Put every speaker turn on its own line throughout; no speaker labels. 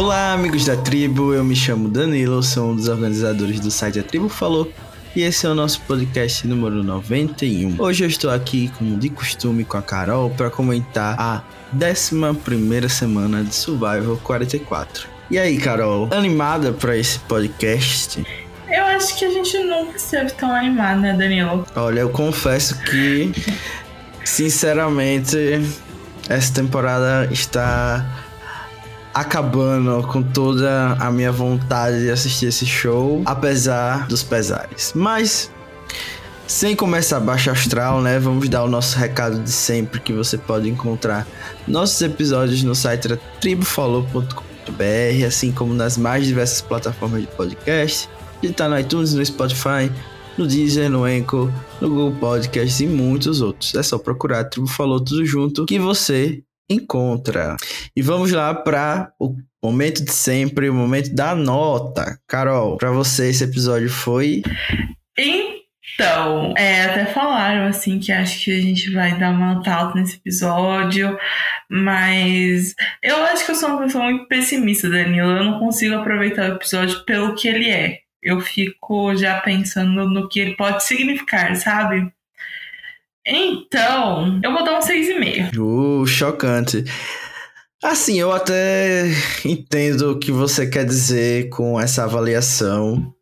Olá, amigos da tribo. Eu me chamo Danilo, sou um dos organizadores do site A Tribo Falou. E esse é o nosso podcast número 91. Hoje eu estou aqui, como de costume, com a Carol para comentar a 11 semana de Survival 44. E aí, Carol, animada para esse podcast?
Eu acho que a gente nunca esteve tão animado, né, Danilo?
Olha, eu confesso que, sinceramente, essa temporada está acabando com toda a minha vontade de assistir esse show, apesar dos pesares. Mas sem começar baixo astral, né? Vamos dar o nosso recado de sempre que você pode encontrar nossos episódios no site tribufalou.com.br, assim como nas mais diversas plataformas de podcast. Ele tá no iTunes, no Spotify, no Deezer, no Anchor, no Google Podcasts e muitos outros. É só procurar Tribo Falou tudo junto que você encontra. E vamos lá para o momento de sempre, o momento da nota. Carol, para você esse episódio foi
então, é, até falaram assim que acho que a gente vai dar uma nota alta nesse episódio, mas eu acho que eu sou uma pessoa muito pessimista, Danilo. Eu não consigo aproveitar o episódio pelo que ele é. Eu fico já pensando no que ele pode significar, sabe? Então, eu vou dar um 6,5.
Uh, chocante. Assim, eu até entendo o que você quer dizer com essa avaliação.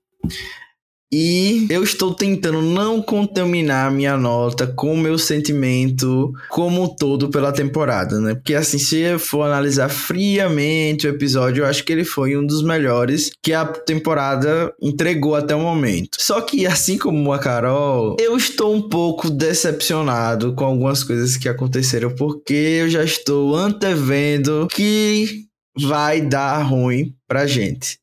E eu estou tentando não contaminar minha nota com o meu sentimento como um todo pela temporada, né? Porque assim, se eu for analisar friamente o episódio, eu acho que ele foi um dos melhores que a temporada entregou até o momento. Só que assim como a Carol, eu estou um pouco decepcionado com algumas coisas que aconteceram, porque eu já estou antevendo que vai dar ruim pra gente.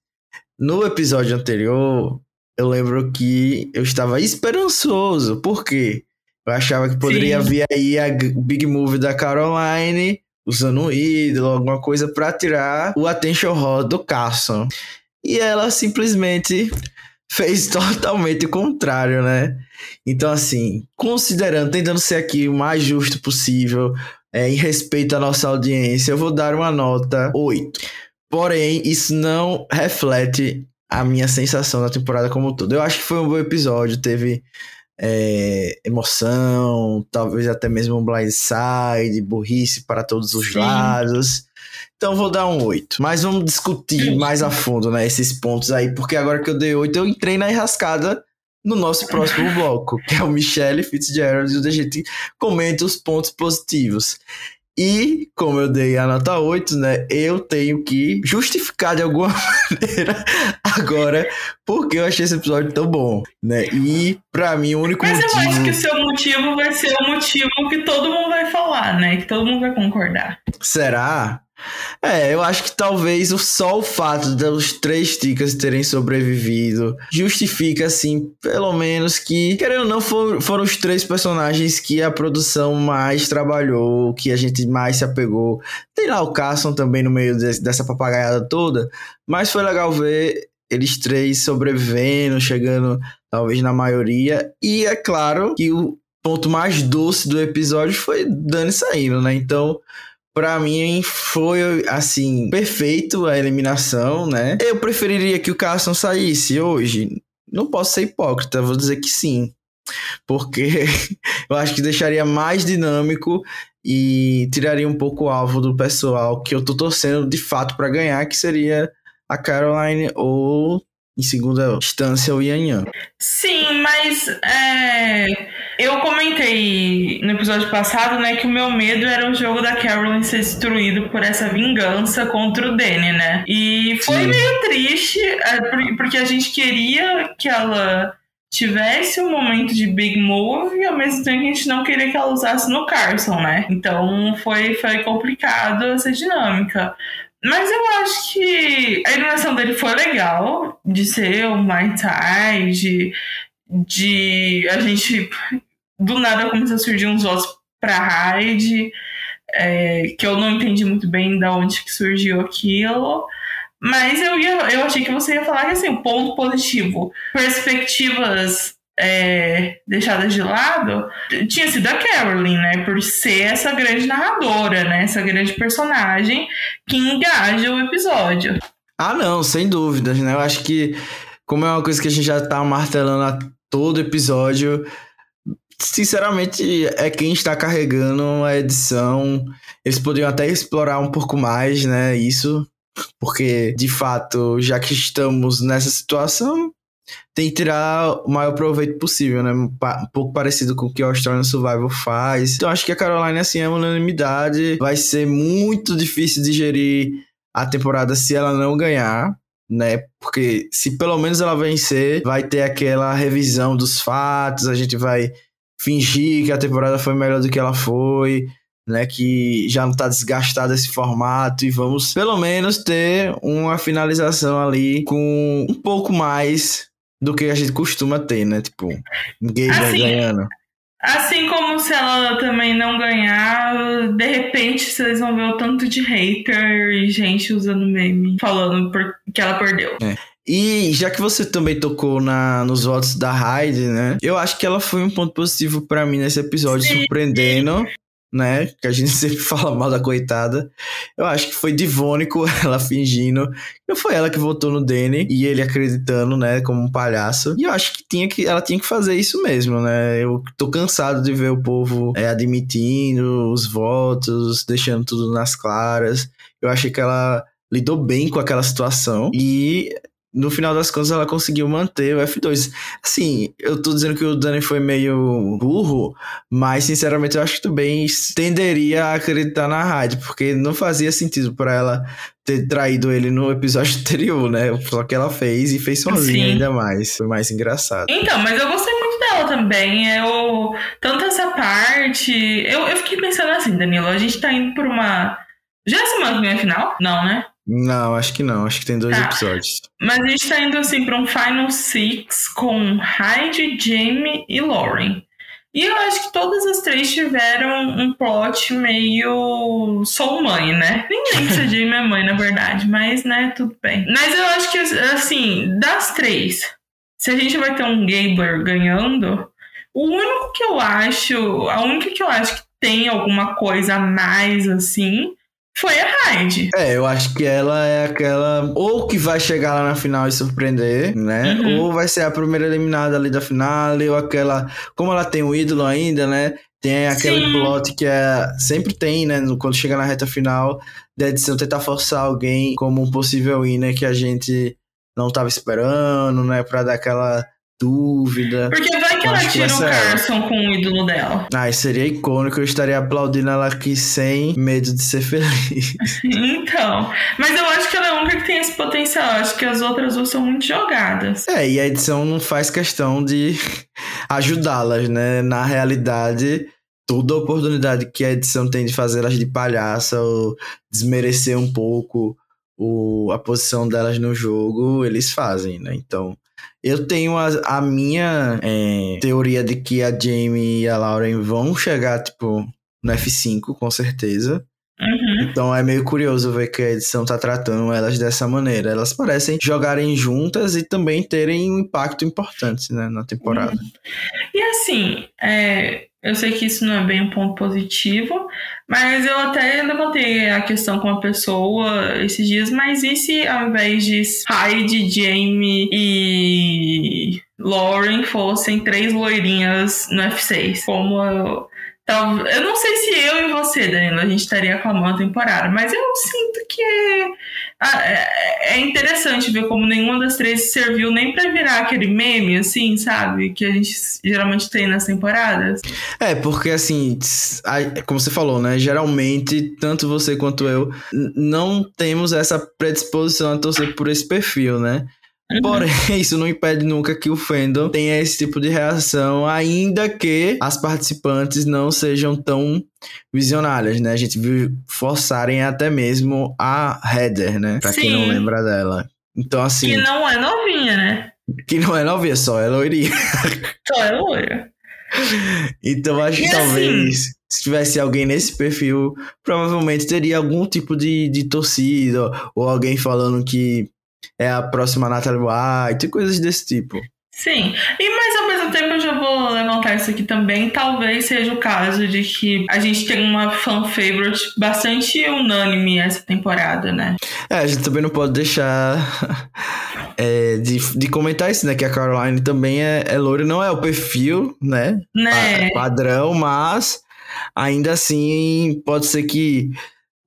No episódio anterior, eu lembro que eu estava esperançoso. Por quê? Eu achava que poderia Sim. vir aí a Big Move da Caroline usando um ídolo, alguma coisa para tirar o attention hot do Carson. E ela simplesmente fez totalmente o contrário, né? Então, assim, considerando, tentando ser aqui o mais justo possível, é, em respeito à nossa audiência, eu vou dar uma nota 8. Porém, isso não reflete a minha sensação da temporada como um todo. Eu acho que foi um bom episódio, teve é, emoção, talvez até mesmo um blindside, burrice para todos os Sim. lados. Então vou dar um 8. Mas vamos discutir mais a fundo, né, esses pontos aí, porque agora que eu dei 8, eu entrei na enrascada no nosso próximo bloco, que é o Michelle Fitzgerald, e a gente comenta os pontos positivos. E, como eu dei a nota 8, né? Eu tenho que justificar de alguma maneira agora porque eu achei esse episódio tão bom, né? E, pra mim, o único
Mas
motivo...
eu acho que o seu motivo vai ser o motivo que todo mundo vai falar, né? Que todo mundo vai concordar.
Será? É, eu acho que talvez só o fato dos três ticas terem sobrevivido justifica, assim, pelo menos que, querendo ou não, foram, foram os três personagens que a produção mais trabalhou, que a gente mais se apegou. Tem lá o Carson também no meio de, dessa papagaiada toda, mas foi legal ver eles três sobrevivendo, chegando talvez na maioria. E é claro que o ponto mais doce do episódio foi Dani saindo, né? Então Pra mim foi assim, perfeito a eliminação, né? Eu preferiria que o Carson saísse hoje. Não posso ser hipócrita, vou dizer que sim. Porque eu acho que deixaria mais dinâmico e tiraria um pouco o alvo do pessoal que eu tô torcendo de fato para ganhar, que seria a Caroline ou em segunda instância o Yan Yan.
Sim, mas é, eu comentei no episódio passado, né, que o meu medo era o jogo da Carolyn ser destruído por essa vingança contra o Danny, né? E foi Sim. meio triste, é, porque a gente queria que ela tivesse um momento de big move e ao mesmo tempo a gente não queria que ela usasse no Carson, né? Então foi, foi complicado essa dinâmica. Mas eu acho que a eliminação dele foi legal, de ser um my de, de a gente do nada começou a surgir uns votos pra Hyde, é, que eu não entendi muito bem da onde que surgiu aquilo. Mas eu, ia, eu achei que você ia falar que assim, o ponto positivo, perspectivas é, deixadas de lado tinha sido a Carolyn, né? Por ser essa grande narradora, né? Essa grande personagem que engaja o episódio.
Ah, não, sem dúvidas, né? Eu acho que, como é uma coisa que a gente já tá martelando a todo episódio, sinceramente, é quem está carregando a edição. Eles poderiam até explorar um pouco mais, né? Isso, porque de fato, já que estamos nessa situação, tem que tirar o maior proveito possível, né? Um pouco parecido com o que o Australian Survival faz. Então acho que a Caroline, assim, é unanimidade. Vai ser muito difícil digerir a temporada se ela não ganhar, né? Porque se pelo menos ela vencer, vai ter aquela revisão dos fatos, a gente vai fingir que a temporada foi melhor do que ela foi. Né, que já não está desgastado esse formato e vamos pelo menos ter uma finalização ali com um pouco mais do que a gente costuma ter, né? Tipo, ninguém assim, ganhando.
Assim como se ela também não ganhar, de repente vocês vão ver o tanto de hater e gente usando meme falando que ela perdeu.
É. E já que você também tocou na, nos votos da Hyde, né? Eu acho que ela foi um ponto positivo para mim nesse episódio, Sim. surpreendendo né? Que a gente sempre fala mal da coitada. Eu acho que foi divônico ela fingindo. Não foi ela que votou no Danny e ele acreditando, né, como um palhaço. E eu acho que, tinha que ela tinha que fazer isso mesmo, né? Eu tô cansado de ver o povo é, admitindo os votos, deixando tudo nas claras. Eu achei que ela lidou bem com aquela situação e no final das contas ela conseguiu manter o F2. Assim, eu tô dizendo que o Dani foi meio burro, mas sinceramente eu acho que também tenderia a acreditar na Hyde, porque não fazia sentido para ela ter traído ele no episódio anterior, né? Só que ela fez e fez sozinha Sim. ainda mais. Foi mais engraçado.
Então, mas eu gostei muito dela também. Eu, tanto essa parte. Eu, eu fiquei pensando assim, Danilo, a gente tá indo por uma. Já é semana que vem final? Não, né?
Não, acho que não. Acho que tem dois tá. episódios.
Mas a gente tá indo assim pra um Final Six com Hyde, Jamie e Lauren. E eu acho que todas as três tiveram um plot meio sou mãe, né? Nem lembro se a Jamie é mãe, na verdade, mas né, tudo bem. Mas eu acho que assim, das três, se a gente vai ter um Gaber ganhando, o único que eu acho, a única que eu acho que tem alguma coisa a mais assim, foi a Hyde.
É, eu acho que ela é aquela. Ou que vai chegar lá na final e surpreender, né? Uhum. Ou vai ser a primeira eliminada ali da final, ou aquela. Como ela tem um ídolo ainda, né? Tem aquele Sim. plot que é, sempre tem, né? Quando chega na reta final da edição, tentar forçar alguém como um possível winner que a gente não tava esperando, né? Pra dar aquela dúvida.
Porque que ela tira o Carson com o ídolo dela.
Ai, seria icônico, eu estaria aplaudindo ela aqui sem medo de ser feliz.
então, mas eu acho que ela é a única que tem esse potencial, eu acho que as outras duas são muito jogadas.
É, e a edição não faz questão de ajudá-las, né? Na realidade, toda oportunidade que a edição tem de fazer elas de palhaça ou desmerecer um pouco o, a posição delas no jogo, eles fazem, né? Então, eu tenho a, a minha é, teoria de que a Jamie e a Lauren vão chegar, tipo, no F5, com certeza.
Uhum.
Então é meio curioso ver que a edição tá tratando elas dessa maneira. Elas parecem jogarem juntas e também terem um impacto importante né, na temporada. Uhum.
E assim, é, eu sei que isso não é bem um ponto positivo, mas eu até levantei a questão com a pessoa esses dias, mas e se ao invés de Hyde, Jamie e Lauren fossem três loirinhas no F6? Como eu, eu não sei se eu e você, Danilo, a gente estaria aclamando a temporada, mas eu sinto que é, é, é interessante ver como nenhuma das três serviu nem para virar aquele meme, assim, sabe? Que a gente geralmente tem nas temporadas.
É, porque assim, como você falou, né? Geralmente, tanto você quanto eu não temos essa predisposição a torcer por esse perfil, né? Porém, isso não impede nunca que o fandom tenha esse tipo de reação, ainda que as participantes não sejam tão visionárias, né? A gente viu forçarem até mesmo a Heather, né? Pra Sim. quem não lembra dela. Então, assim.
Que não é novinha, né?
Que não é novinha, só é loirinha.
Só é loira.
Então, acho que talvez. Assim, se tivesse alguém nesse perfil, provavelmente teria algum tipo de, de torcida ou alguém falando que é a próxima Natalie White, coisas desse tipo.
Sim, e mas ao mesmo tempo eu já vou levantar isso aqui também. Talvez seja o caso de que a gente tem uma fan favorite bastante unânime essa temporada, né?
É, a gente também não pode deixar é, de, de comentar isso, né? Que a Caroline também é, é loura, não é o perfil, né?
Né?
Padrão, mas ainda assim pode ser que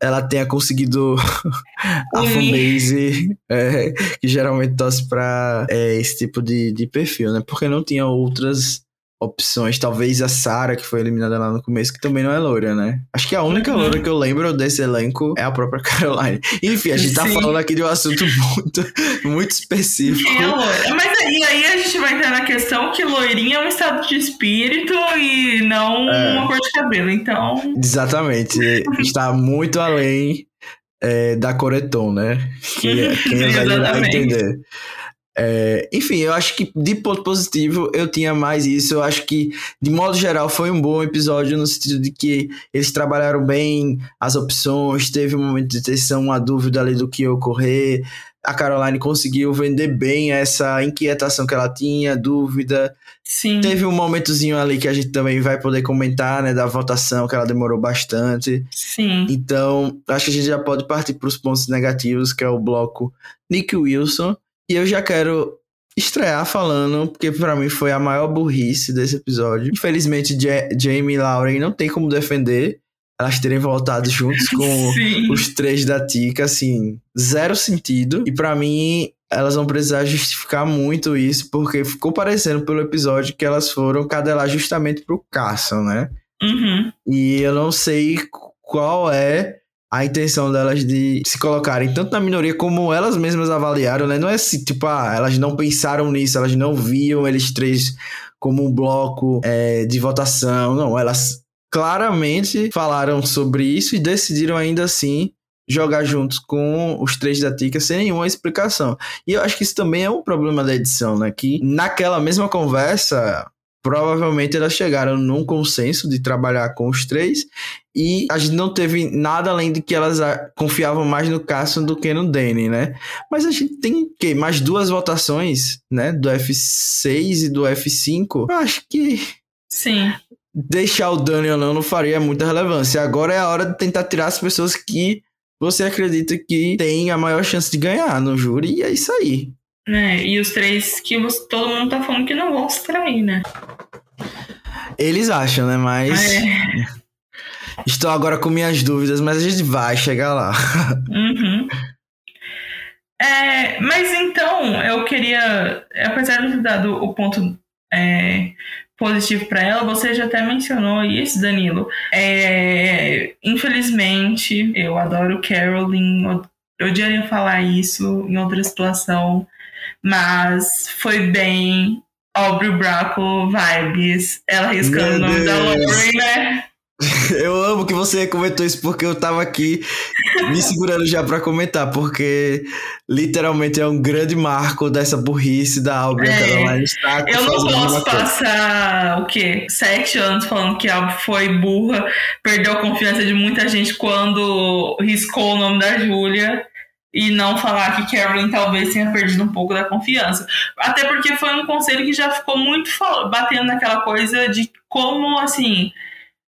ela tenha conseguido a fanbase é, que geralmente torce pra é, esse tipo de, de perfil, né? Porque não tinha outras opções. Talvez a Sarah, que foi eliminada lá no começo, que também não é loira, né? Acho que a única uhum. loira que eu lembro desse elenco é a própria Caroline. Enfim, a gente tá Sim. tá falando aqui de um assunto muito, muito específico.
é loira? Mas aí, aí a gente vai entrar na questão que loirinha é um estado de espírito e não é. uma cor de cabelo, então...
Exatamente. Está muito além é, da Coreton, né? Que quem é velho vai entender. É, enfim, eu acho que de ponto positivo eu tinha mais isso. Eu acho que, de modo geral, foi um bom episódio no sentido de que eles trabalharam bem as opções, teve um momento de tensão, uma dúvida ali do que ia ocorrer. A Caroline conseguiu vender bem essa inquietação que ela tinha, dúvida.
Sim.
Teve um momentozinho ali que a gente também vai poder comentar, né, da votação, que ela demorou bastante.
Sim.
Então, acho que a gente já pode partir para os pontos negativos, que é o bloco Nick Wilson e eu já quero estrear falando, porque para mim foi a maior burrice desse episódio. Infelizmente, Jamie e Lauren não tem como defender elas terem voltado juntos com Sim. os três da Tika, assim, zero sentido. E para mim, elas vão precisar justificar muito isso, porque ficou parecendo pelo episódio que elas foram cadelar justamente pro Carson, né?
Uhum.
E eu não sei qual é a intenção delas de se colocarem tanto na minoria como elas mesmas avaliaram, né? Não é assim, tipo, ah, elas não pensaram nisso, elas não viam eles três como um bloco é, de votação. Não, elas claramente falaram sobre isso e decidiram ainda assim jogar juntos com os três da Tica sem nenhuma explicação. E eu acho que isso também é um problema da edição, né? Que naquela mesma conversa, provavelmente elas chegaram num consenso de trabalhar com os três e a gente não teve nada além de que elas confiavam mais no Carson do que no Danny, né? Mas a gente tem que mais duas votações, né, do F6 e do F5. Eu acho que
sim.
Deixar o Danny ou não não faria muita relevância. Agora é a hora de tentar tirar as pessoas que você acredita que tem a maior chance de ganhar no júri e é isso aí.
É, e os três que todo mundo tá falando que não vão se trair, né?
Eles acham, né? Mas. É. Estou agora com minhas dúvidas, mas a gente vai chegar lá.
Uhum. É, mas então, eu queria, apesar de ter dado o ponto é, positivo para ela, você já até mencionou isso, Danilo. É, infelizmente, eu adoro Carolyn, eu odiaria falar isso em outra situação, mas foi bem Aubrey Braco vibes, ela riscando o nome da Lauren, né?
Eu amo que você comentou isso porque eu tava aqui me segurando já para comentar, porque literalmente é um grande marco dessa burrice da Aubrey é, Caroline
Stark. Eu não posso passar o quê? Sete anos falando que a Aubrey foi burra, perdeu a confiança de muita gente quando riscou o nome da Júlia e não falar que Carolyn talvez tenha perdido um pouco da confiança. Até porque foi um conselho que já ficou muito batendo naquela coisa de como, assim,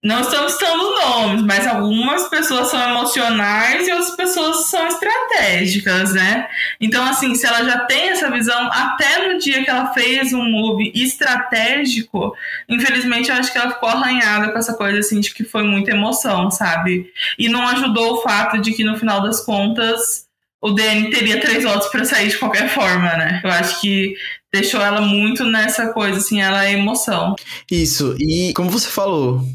não estamos citando nomes, mas algumas pessoas são emocionais e outras pessoas são estratégicas, né? Então, assim, se ela já tem essa visão, até no dia que ela fez um move estratégico, infelizmente eu acho que ela ficou arranhada com essa coisa, assim, de que foi muita emoção, sabe? E não ajudou o fato de que no final das contas o DN teria três votos para sair de qualquer forma, né? Eu acho que deixou ela muito nessa coisa, assim, ela é emoção.
Isso, e como você falou,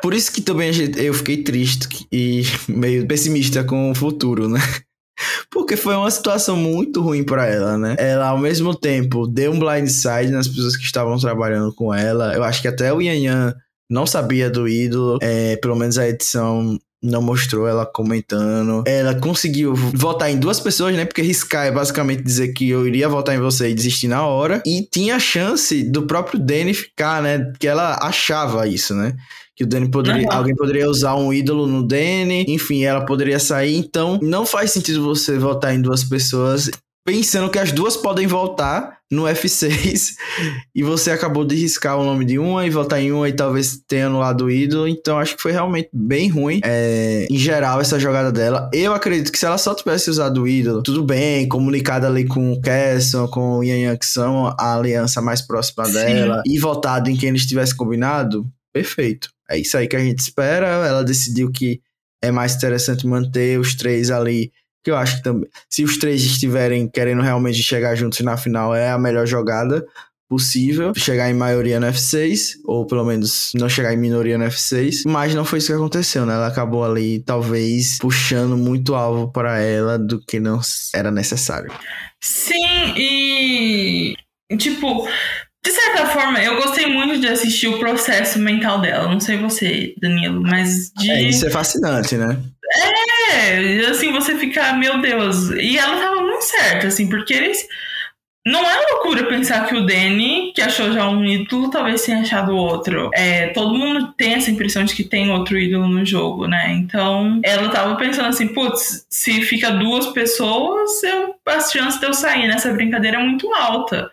por isso que também eu fiquei triste e meio pessimista com o futuro, né? Porque foi uma situação muito ruim para ela, né? Ela, ao mesmo tempo, deu um blindside nas pessoas que estavam trabalhando com ela. Eu acho que até o Yan Yan não sabia do ídolo. É, pelo menos a edição não mostrou ela comentando. Ela conseguiu votar em duas pessoas, né? Porque riscar é basicamente dizer que eu iria votar em você e desistir na hora. E tinha a chance do próprio Danny ficar, né? Que ela achava isso, né? Que o Danny poderia. Uhum. Alguém poderia usar um ídolo no Danny. Enfim, ela poderia sair. Então, não faz sentido você votar em duas pessoas pensando que as duas podem voltar no F6 e você acabou de riscar o nome de uma e voltar em uma e talvez tenha anulado o ídolo. Então acho que foi realmente bem ruim é, em geral essa jogada dela. Eu acredito que se ela só tivesse usado o ídolo, tudo bem, comunicado ali com o Casson, com o Yan Yan, que são a aliança mais próxima Sim. dela, e voltado em quem eles tivessem combinado, perfeito. É isso aí que a gente espera. Ela decidiu que é mais interessante manter os três ali que eu acho que também, se os três estiverem querendo realmente chegar juntos na final, é a melhor jogada possível, chegar em maioria no F6, ou pelo menos não chegar em minoria no F6, mas não foi isso que aconteceu, né? Ela acabou ali, talvez, puxando muito alvo para ela do que não era necessário.
Sim, e tipo, de certa forma, eu gostei muito de assistir o processo mental dela. Não sei você, Danilo, mas de.
É, isso é fascinante, né?
É, assim, você fica, meu Deus. E ela tava muito certa, assim, porque eles. Não é loucura pensar que o Danny, que achou já um ídolo, talvez tenha achado outro. É, todo mundo tem essa impressão de que tem outro ídolo no jogo, né? Então, ela tava pensando assim, putz, se fica duas pessoas, eu, a chance de eu sair nessa brincadeira é muito alta.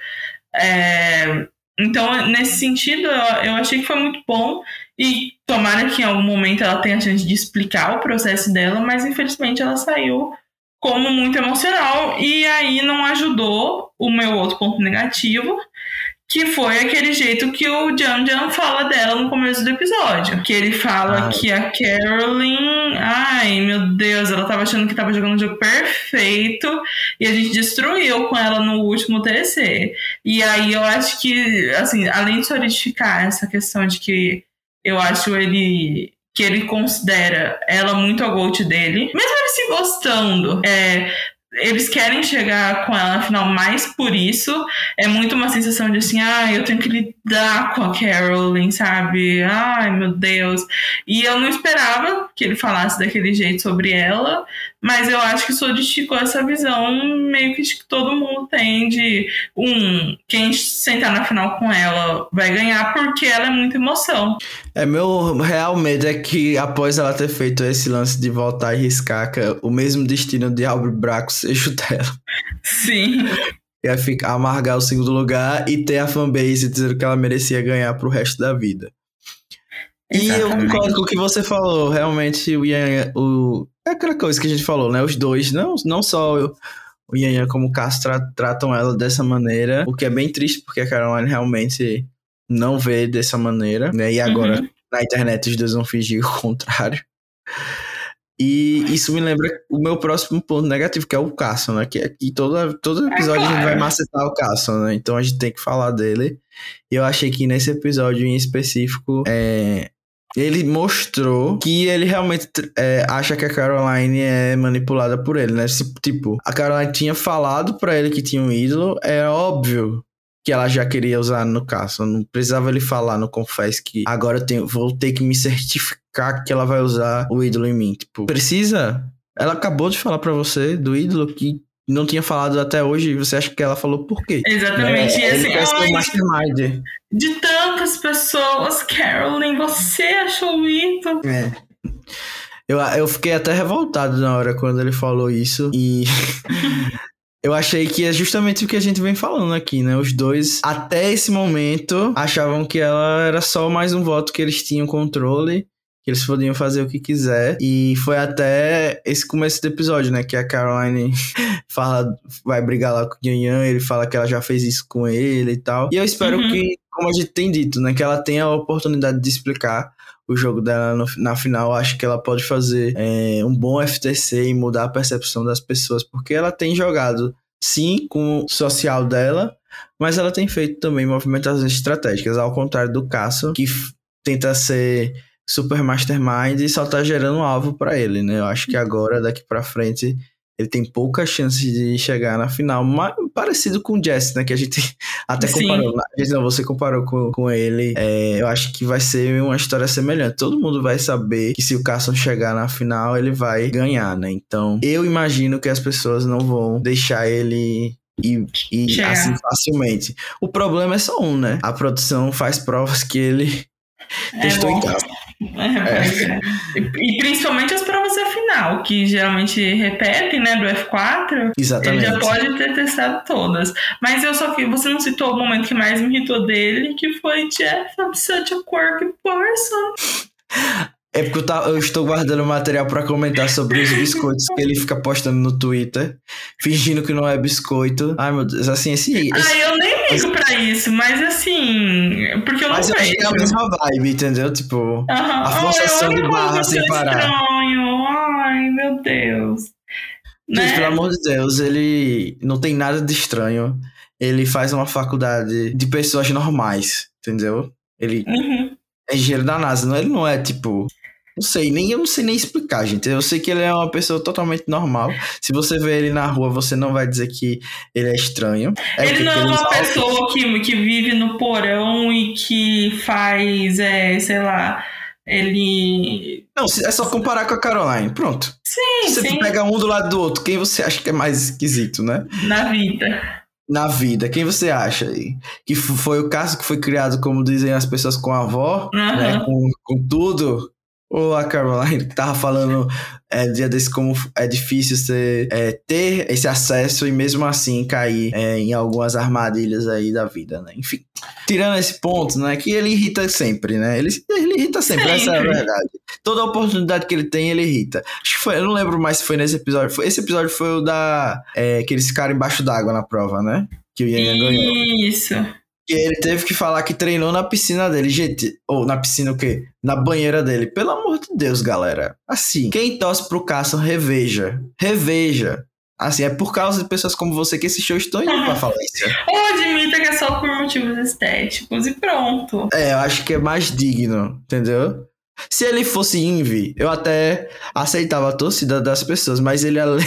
É, então, nesse sentido, eu, eu achei que foi muito bom. E tomara que em algum momento ela tenha a chance de explicar o processo dela, mas infelizmente ela saiu como muito emocional e aí não ajudou o meu outro ponto negativo, que foi aquele jeito que o Jan Jan fala dela no começo do episódio. Que ele fala ah. que a Carolyn. Ai, meu Deus, ela tava achando que tava jogando um jogo perfeito e a gente destruiu com ela no último TC. E aí eu acho que, assim, além de solidificar essa questão de que eu acho ele que ele considera ela muito a GOAT dele, mesmo ele se gostando. É, eles querem chegar com ela afinal mais por isso. É muito uma sensação de assim, ah, eu tenho que lidar com a Carolyn, sabe? Ai, meu Deus. E eu não esperava que ele falasse daquele jeito sobre ela, mas eu acho que solidificou essa visão meio que todo mundo tem de um, quem sentar na final com ela vai ganhar porque ela é muita emoção.
É, meu real medo é que após ela ter feito esse lance de voltar e riscar, o mesmo destino de Albert Braco seja o dela.
Sim.
Ia ficar, amargar o segundo lugar e ter a fanbase dizendo que ela merecia ganhar pro resto da vida. Exatamente. E eu concordo com o que você falou. Realmente, o Ian, o, é aquela coisa que a gente falou, né? Os dois, não, não só o, o Ian como o Cass tra, tratam ela dessa maneira, o que é bem triste, porque a Caroline realmente não vê dessa maneira, né? E agora uhum. na internet os dois vão fingir o contrário. E isso me lembra o meu próximo ponto negativo, que é o Carson, né? Que, que todo, todo é episódio é claro. a gente vai macetar o Carson, né? Então a gente tem que falar dele. E eu achei que nesse episódio em específico, é, ele mostrou que ele realmente é, acha que a Caroline é manipulada por ele, né? Tipo, a Caroline tinha falado para ele que tinha um ídolo, é óbvio que ela já queria usar no caso. Não precisava ele falar no Confess que agora eu tenho, vou ter que me certificar que ela vai usar o ídolo em mim. Tipo, precisa? Ela acabou de falar para você do ídolo que não tinha falado até hoje, você acha que ela falou por quê?
Exatamente.
É,
e assim,
ai, mastermind.
De tantas pessoas, Carolyn, você achou isso?
É. Eu, eu fiquei até revoltado na hora quando ele falou isso. E eu achei que é justamente o que a gente vem falando aqui, né? Os dois, até esse momento, achavam que ela era só mais um voto que eles tinham controle que eles podiam fazer o que quiser. E foi até esse começo do episódio, né? Que a Caroline fala, vai brigar lá com o Yan ele fala que ela já fez isso com ele e tal. E eu espero uhum. que, como a gente tem dito, né? Que ela tenha a oportunidade de explicar o jogo dela no, na final. Acho que ela pode fazer é, um bom FTC e mudar a percepção das pessoas, porque ela tem jogado, sim, com o social dela, mas ela tem feito também movimentações estratégicas, ao contrário do Casso, que tenta ser Super Mastermind e só tá gerando um alvo para ele, né? Eu acho que agora, daqui para frente, ele tem pouca chance de chegar na final, mas parecido com o Jesse, né? Que a gente até Sim. comparou. A gente não, você comparou com, com ele. É, eu acho que vai ser uma história semelhante. Todo mundo vai saber que se o Carson chegar na final, ele vai ganhar, né? Então, eu imagino que as pessoas não vão deixar ele e, e assim facilmente. O problema é só um, né? A produção faz provas que ele é testou em casa.
É, é. E, principalmente as provas da final, que geralmente repetem, né, do F4.
Exatamente.
Ele já pode ter testado todas. Mas eu só que você não citou o momento que mais me irritou dele, que foi Jeff, I'm such a quirky person.
É porque eu, tá, eu estou guardando material para comentar sobre os biscoitos que ele fica postando no Twitter, fingindo que não é biscoito. Ai, meu Deus, assim, esse. esse
Ai, eu nem ligo esse... pra isso, mas assim. Porque eu
mas
não
vejo. Mas é a mesma vibe, entendeu? Tipo, a forçação de barra sem parar.
Estranho. Ai, meu Deus.
Gente,
né?
pelo amor de Deus, ele não tem nada de estranho. Ele faz uma faculdade de pessoas normais, entendeu? Ele
uhum.
é engenheiro da NASA, não, ele não é tipo não sei, nem eu não sei nem explicar, gente. Eu sei que ele é uma pessoa totalmente normal. Se você vê ele na rua, você não vai dizer que ele é estranho. É
ele não é uma pessoa que, que vive no porão e que faz, é, sei lá, ele.
Não, é só comparar com a Caroline. Pronto.
Sim,
você
sim.
pega um do lado do outro, quem você acha que é mais esquisito, né?
Na vida.
Na vida, quem você acha aí? Que foi o caso que foi criado, como dizem as pessoas, com a avó,
uhum.
né? Com, com tudo. Ou a Caroline que tava falando é, dia desse como é difícil você é, ter esse acesso e mesmo assim cair é, em algumas armadilhas aí da vida, né? Enfim, tirando esse ponto, né? Que ele irrita sempre, né? Ele, ele irrita sempre, sempre, essa é a verdade. Toda oportunidade que ele tem, ele irrita. Acho que foi, eu não lembro mais se foi nesse episódio. Foi, esse episódio foi o da. É, que eles ficaram embaixo d'água na prova, né? Que o Ian ganhou.
Isso.
E ele teve que falar que treinou na piscina dele, gente. Ou na piscina o quê? Na banheira dele. Pelo amor de Deus, galera. Assim, quem torce pro Carson, reveja. Reveja. Assim, é por causa de pessoas como você que esse show estão indo pra falência.
Ou admita que é só por motivos estéticos e pronto.
É, eu acho que é mais digno, entendeu? Se ele fosse Envy, eu até aceitava a torcida das pessoas, mas ele, além,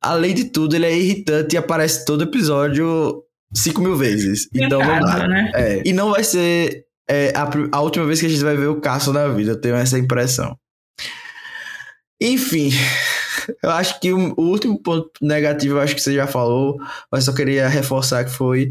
além de tudo, ele é irritante e aparece todo episódio 5 mil vezes. Então não dá.
Né?
É. E não vai ser é, a, a, última vez que a gente vai ver o Cássio na vida, eu tenho essa impressão. Enfim, eu acho que o, o, último ponto negativo, eu acho que você já falou, mas só queria reforçar que foi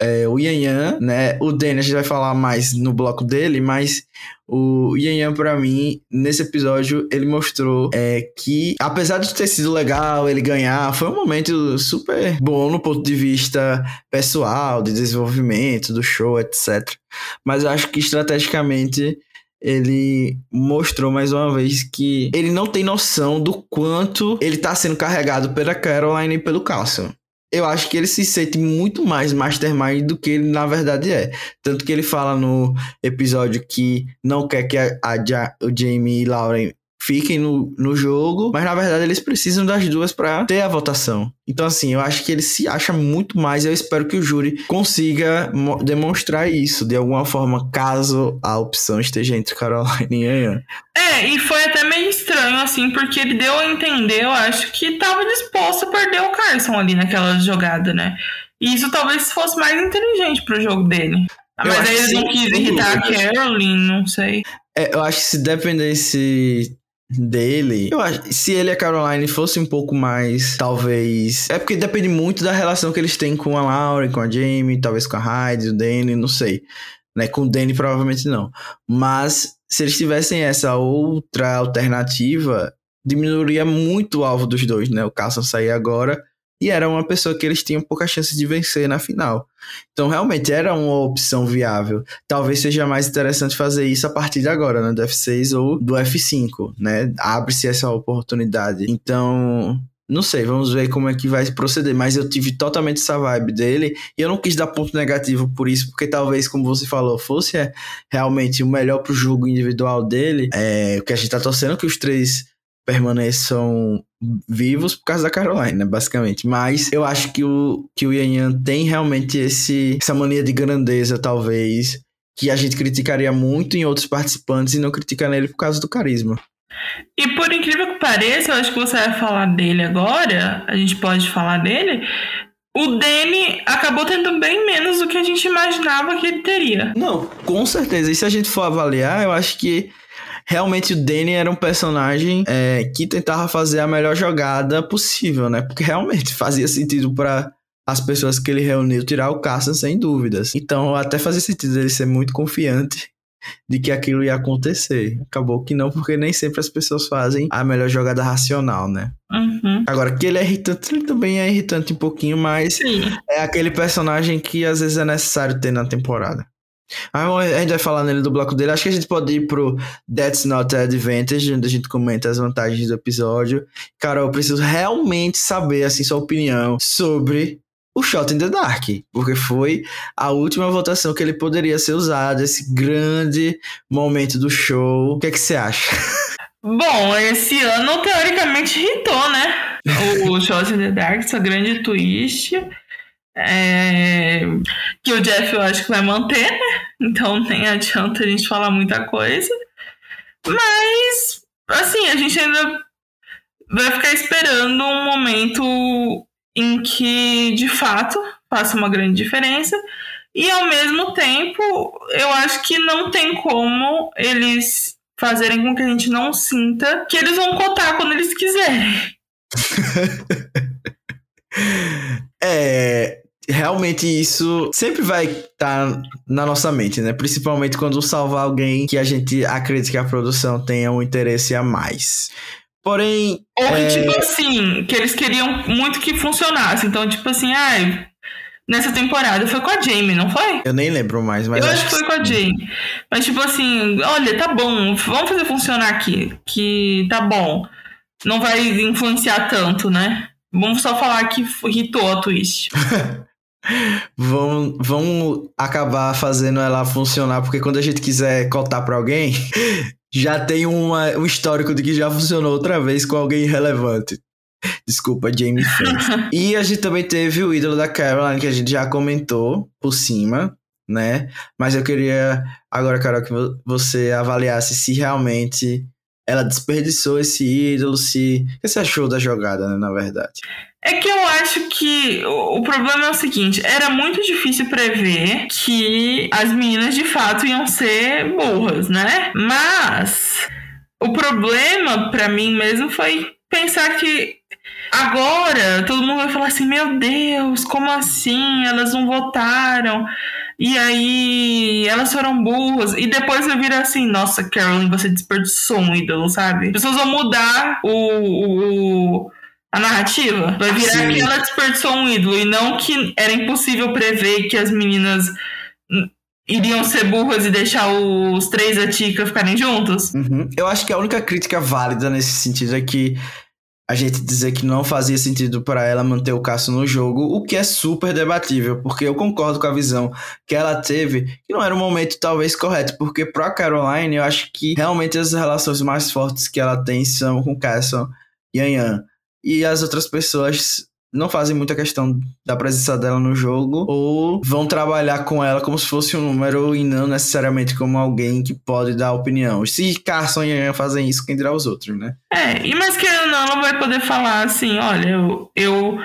é, o Yan, né? O Danny a gente vai falar mais no bloco dele, mas o Yan Yan, pra mim, nesse episódio, ele mostrou é, que, apesar de ter sido legal ele ganhar, foi um momento super bom no ponto de vista pessoal, de desenvolvimento, do show, etc. Mas eu acho que estrategicamente ele mostrou mais uma vez que ele não tem noção do quanto ele tá sendo carregado pela Caroline e pelo Castle eu acho que ele se sente muito mais mastermind do que ele na verdade é. Tanto que ele fala no episódio que não quer que a, a, o Jamie e Lauren fiquem no, no jogo, mas na verdade eles precisam das duas para ter a votação. Então, assim, eu acho que ele se acha muito mais. Eu espero que o júri consiga demonstrar isso de alguma forma, caso a opção esteja entre Caroline e Ian.
É, e foi até meio estranho, assim, porque ele deu a entender, eu acho, que tava disposto a perder o Carson ali naquela jogada, né? E isso talvez fosse mais inteligente pro jogo dele. Mas aí ele não quis irritar a Caroline, não sei.
É, eu acho que se dependesse dele. Eu acho, se ele e a Caroline fossem um pouco mais, talvez. É porque depende muito da relação que eles têm com a Lauren, com a Jamie, talvez com a Hyde, o Danny, não sei. Né? Com o Danny provavelmente não. Mas se eles tivessem essa outra alternativa, diminuiria muito o alvo dos dois, né? O Carson sair agora e era uma pessoa que eles tinham pouca chance de vencer na final. Então, realmente, era uma opção viável. Talvez seja mais interessante fazer isso a partir de agora, né? Do F6 ou do F5, né? Abre-se essa oportunidade. Então, não sei, vamos ver como é que vai proceder. Mas eu tive totalmente essa vibe dele e eu não quis dar ponto negativo por isso, porque talvez, como você falou, fosse é, realmente o melhor pro jogo individual dele. É, o que a gente tá torcendo que os três permaneçam vivos por causa da Caroline, né, basicamente. Mas eu acho que o, que o Yan Yan tem realmente esse, essa mania de grandeza, talvez, que a gente criticaria muito em outros participantes e não critica nele por causa do carisma.
E por incrível que pareça, eu acho que você vai falar dele agora, a gente pode falar dele. O Danny acabou tendo bem menos do que a gente imaginava que ele teria.
Não, com certeza. E se a gente for avaliar, eu acho que realmente o Danny era um personagem é, que tentava fazer a melhor jogada possível, né? Porque realmente fazia sentido para as pessoas que ele reuniu tirar o Carson sem dúvidas. Então até fazia sentido ele ser muito confiante de que aquilo ia acontecer. Acabou que não, porque nem sempre as pessoas fazem a melhor jogada racional, né?
Uhum.
Agora, que ele é irritante, ele também é irritante um pouquinho, mas
Sim.
é aquele personagem que às vezes é necessário ter na temporada. A gente vai falar nele do bloco dele. Acho que a gente pode ir pro That's Not an Advantage, onde a gente comenta as vantagens do episódio. Cara, eu preciso realmente saber, assim, sua opinião sobre o Shot in the Dark, porque foi a última votação que ele poderia ser usado, esse grande momento do show. O que é que você acha?
Bom, esse ano teoricamente hitou, né? O Shot in the Dark, essa grande twist. É... Que o Jeff eu acho que vai manter, né? Então nem adianta a gente falar muita coisa. Mas, assim, a gente ainda vai ficar esperando um momento em que, de fato, faça uma grande diferença. E, ao mesmo tempo, eu acho que não tem como eles fazerem com que a gente não sinta que eles vão cotar quando eles quiserem.
é, realmente isso sempre vai estar tá na nossa mente, né? Principalmente quando salvar alguém que a gente acredita que a produção tenha um interesse a mais. Porém.
Ou que,
é...
tipo assim, que eles queriam muito que funcionasse. Então, tipo assim, ai. Nessa temporada foi com a Jamie, não foi?
Eu nem lembro mais, mas.
Eu
acho
acho que foi com a Jamie. Mas, tipo assim, olha, tá bom, vamos fazer funcionar aqui. Que tá bom. Não vai influenciar tanto, né? Vamos só falar que irritou a twist.
vamos, vamos acabar fazendo ela funcionar, porque quando a gente quiser cotar pra alguém, já tem uma, um histórico de que já funcionou outra vez com alguém irrelevante. Desculpa, Jamie e a gente também teve o ídolo da Caroline, que a gente já comentou por cima, né? Mas eu queria agora, Carol, que você avaliasse se realmente ela desperdiçou esse ídolo, se. O que você achou da jogada, né, na verdade?
É que eu acho que o problema é o seguinte: era muito difícil prever que as meninas de fato iam ser burras, né? Mas o problema para mim mesmo foi pensar que agora todo mundo vai falar assim: meu Deus, como assim? Elas não votaram. E aí elas foram burras. E depois vai virar assim, nossa, Carolyn, você desperdiçou um ídolo, sabe? As pessoas vão mudar o, o, a narrativa. Vai virar Sim. que ela desperdiçou um ídolo. E não que era impossível prever que as meninas iriam ser burras e deixar os três da Tika ficarem juntos.
Uhum. Eu acho que a única crítica válida nesse sentido é que a gente dizer que não fazia sentido para ela manter o Cássio no jogo, o que é super debatível, porque eu concordo com a visão que ela teve, que não era o momento talvez correto, porque para Caroline eu acho que realmente as relações mais fortes que ela tem são com Casson e Anhan. E as outras pessoas não fazem muita questão da presença dela no jogo ou vão trabalhar com ela como se fosse um número e não necessariamente como alguém que pode dar opinião. Se Carson e Ian fazem isso, quem dirá os outros, né?
É, e mais que não, vai poder falar assim, olha, eu, eu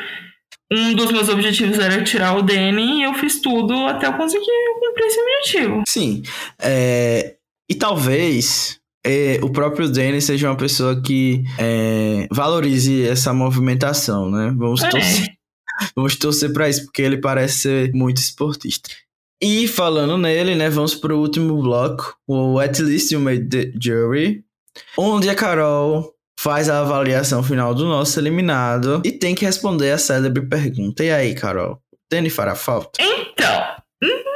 um dos meus objetivos era tirar o Danny e eu fiz tudo até eu conseguir cumprir esse objetivo.
Sim. É, e talvez é, o próprio Danny seja uma pessoa que é, valorize essa movimentação, né? Vamos é. torcer, vamos torcer para isso, porque ele parece ser muito esportista. E falando nele, né, vamos pro último bloco, o At Least You Made the Jury, onde a Carol faz a avaliação final do nosso eliminado e tem que responder a célebre pergunta. E aí, Carol, Danny fará falta?
Então,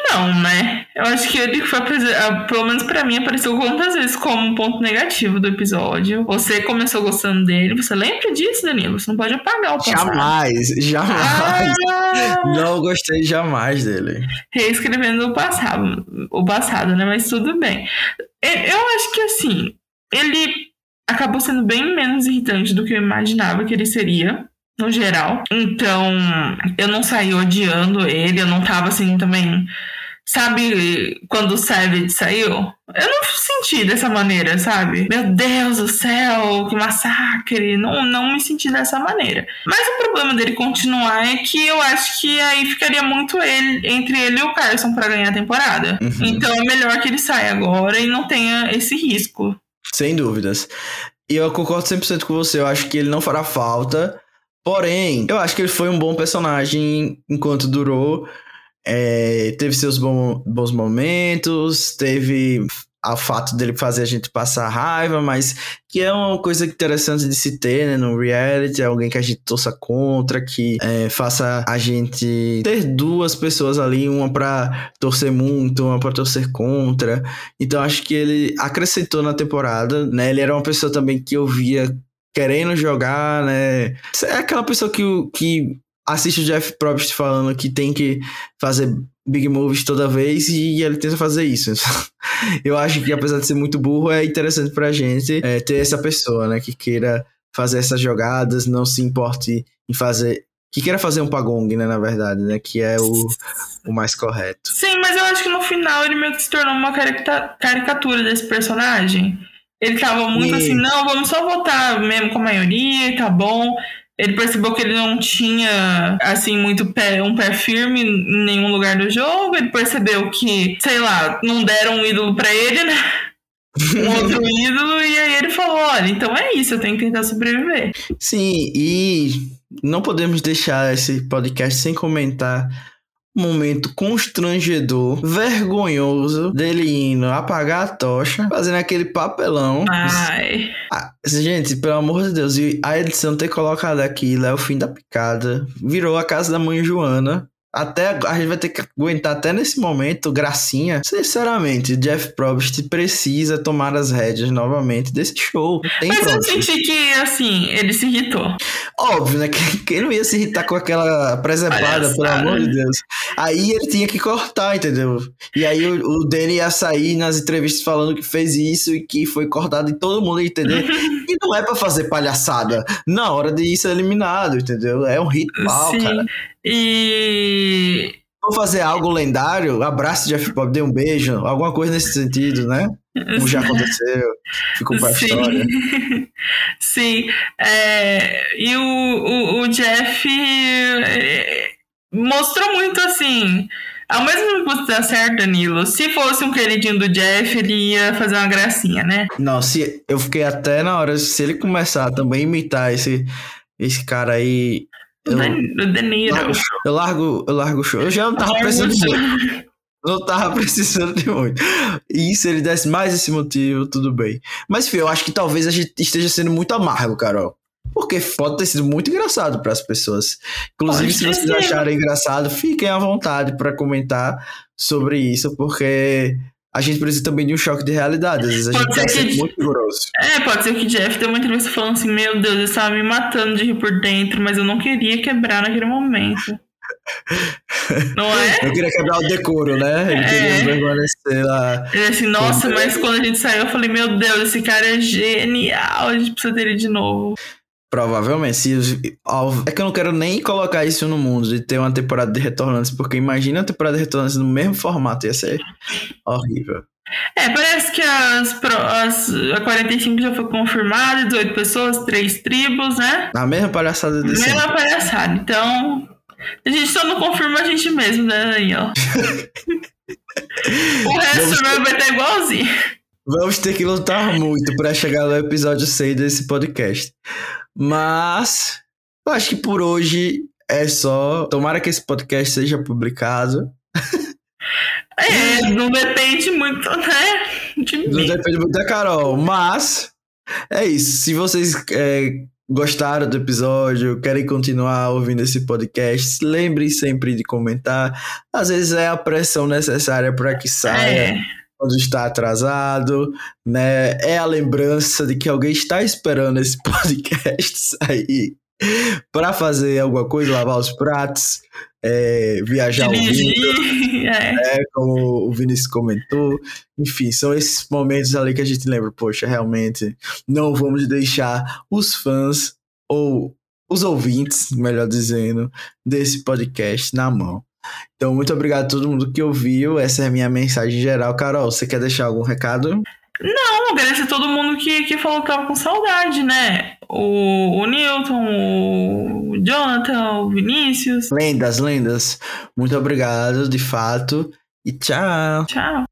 não, né? Eu acho que ele foi, ah, pelo menos para mim, apareceu quantas vezes como um ponto negativo do episódio. Você começou gostando dele, você lembra disso, Danilo? Você não pode apagar o passado.
Jamais, jamais. Ah! Não gostei jamais dele.
Reescrevendo o passado, o passado, né? Mas tudo bem. Eu acho que assim, ele acabou sendo bem menos irritante do que eu imaginava que ele seria no geral. Então, eu não saí odiando ele, eu não tava assim também Sabe quando o Savage saiu? Eu não senti dessa maneira, sabe? Meu Deus do céu, que massacre. Não, não me senti dessa maneira. Mas o problema dele continuar é que eu acho que aí ficaria muito ele, entre ele e o Carson para ganhar a temporada. Uhum. Então é melhor que ele saia agora e não tenha esse risco.
Sem dúvidas. E eu concordo 100% com você. Eu acho que ele não fará falta. Porém, eu acho que ele foi um bom personagem enquanto durou. É, teve seus bom, bons momentos, teve ao fato dele fazer a gente passar raiva, mas que é uma coisa interessante de se ter, né, no reality, alguém que a gente torça contra, que é, faça a gente ter duas pessoas ali, uma para torcer muito, uma para torcer contra. Então acho que ele acrescentou na temporada, né? Ele era uma pessoa também que eu via querendo jogar, né? É aquela pessoa que, que assiste o Jeff Probst falando que tem que fazer big moves toda vez e ele tenta fazer isso. Eu acho que apesar de ser muito burro, é interessante pra gente é, ter essa pessoa, né, que queira fazer essas jogadas, não se importe em fazer que queira fazer um pagong, né, na verdade, né, que é o, o mais correto.
Sim, mas eu acho que no final ele meio que se tornou uma caricatura desse personagem. Ele tava muito e... assim, não, vamos só votar mesmo com a maioria, tá bom. Ele percebeu que ele não tinha, assim, muito pé, um pé firme em nenhum lugar do jogo. Ele percebeu que, sei lá, não deram um ídolo para ele, né? Um outro ídolo, e aí ele falou: olha, então é isso, eu tenho que tentar sobreviver.
Sim, e não podemos deixar esse podcast sem comentar momento constrangedor, vergonhoso dele indo apagar a tocha, fazendo aquele papelão.
Ai.
Ah, gente, pelo amor de Deus, e a edição ter colocado aquilo é o fim da picada. Virou a casa da mãe Joana. Até a gente vai ter que aguentar até nesse momento, gracinha. Sinceramente, Jeff Probst precisa tomar as rédeas novamente desse show.
Tem Mas eu senti que, assim, ele se irritou.
Óbvio, né? Quem não ia se irritar com aquela preservada, pelo amor de Deus. Aí ele tinha que cortar, entendeu? E aí o, o Danny ia sair nas entrevistas falando que fez isso e que foi cortado e todo mundo ia entender. e não é para fazer palhaçada. Na hora de ir ser eliminado, entendeu? É um ritual, Sim. cara.
E.
Vou fazer algo lendário, abraço Jeff Pop, dê um beijo, alguma coisa nesse sentido, né? Como já aconteceu, ficou pra Sim. história.
Sim. É, e o, o, o Jeff é, mostrou muito assim. Ao mesmo tempo que você tá certo, Danilo, se fosse um queridinho do Jeff, ele ia fazer uma gracinha, né?
Não, se eu fiquei até na hora, se ele começar também a imitar esse, esse cara aí
eu, Danilo.
Eu largo, eu largo o show. Eu já não tava precisando de muito. Não tava precisando de muito. E se ele desse mais esse motivo, tudo bem. Mas, enfim, eu acho que talvez a gente esteja sendo muito amargo, Carol. Porque pode ter sido muito engraçado para as pessoas. Inclusive, se vocês acharem engraçado, fiquem à vontade para comentar sobre isso, porque a gente precisa também de um choque de realidade. Às vezes a pode gente tá sendo muito grosso.
É, pode ser que Jeff deu uma entrevista falando assim: Meu Deus, eu estava me matando de rir por dentro, mas eu não queria quebrar naquele momento. Não é?
Eu queria quebrar o decoro, né? Ele é. queria permanecer lá.
Ele assim, nossa, mas quando a gente saiu, eu falei, meu Deus, esse cara é genial, a gente precisa dele de novo.
Provavelmente. Se, é que eu não quero nem colocar isso no mundo de ter uma temporada de Retornantes, porque imagina a temporada de Retornantes no mesmo formato, ia ser horrível.
É, parece que as, as, a 45 já foi confirmada, 18 pessoas, 3 tribos, né?
A mesma palhaçada
desse Mesma sempre. palhaçada. Então, a gente só não confirma a gente mesmo, né, Daniel? o resto vai estar igualzinho.
Vamos ter que lutar muito para chegar no episódio 6 desse podcast. Mas eu acho que por hoje é só. Tomara que esse podcast seja publicado.
É, não depende muito, né? De
não mim. depende muito da Carol, mas é isso. Se vocês é, gostaram do episódio, querem continuar ouvindo esse podcast, lembrem sempre de comentar. Às vezes é a pressão necessária para que saia. É quando está atrasado, né? É a lembrança de que alguém está esperando esse podcast sair para fazer alguma coisa, lavar os pratos, é, viajar ouvindo, é. é. como o Vinícius comentou. Enfim, são esses momentos ali que a gente lembra, poxa, realmente não vamos deixar os fãs ou os ouvintes, melhor dizendo, desse podcast na mão. Então, muito obrigado a todo mundo que ouviu. Essa é a minha mensagem geral. Carol, você quer deixar algum recado?
Não, agradecer a todo mundo que, que falou que tava com saudade, né? O, o Newton, o Jonathan, o Vinícius.
Lendas, lendas. Muito obrigado, de fato. E tchau.
Tchau.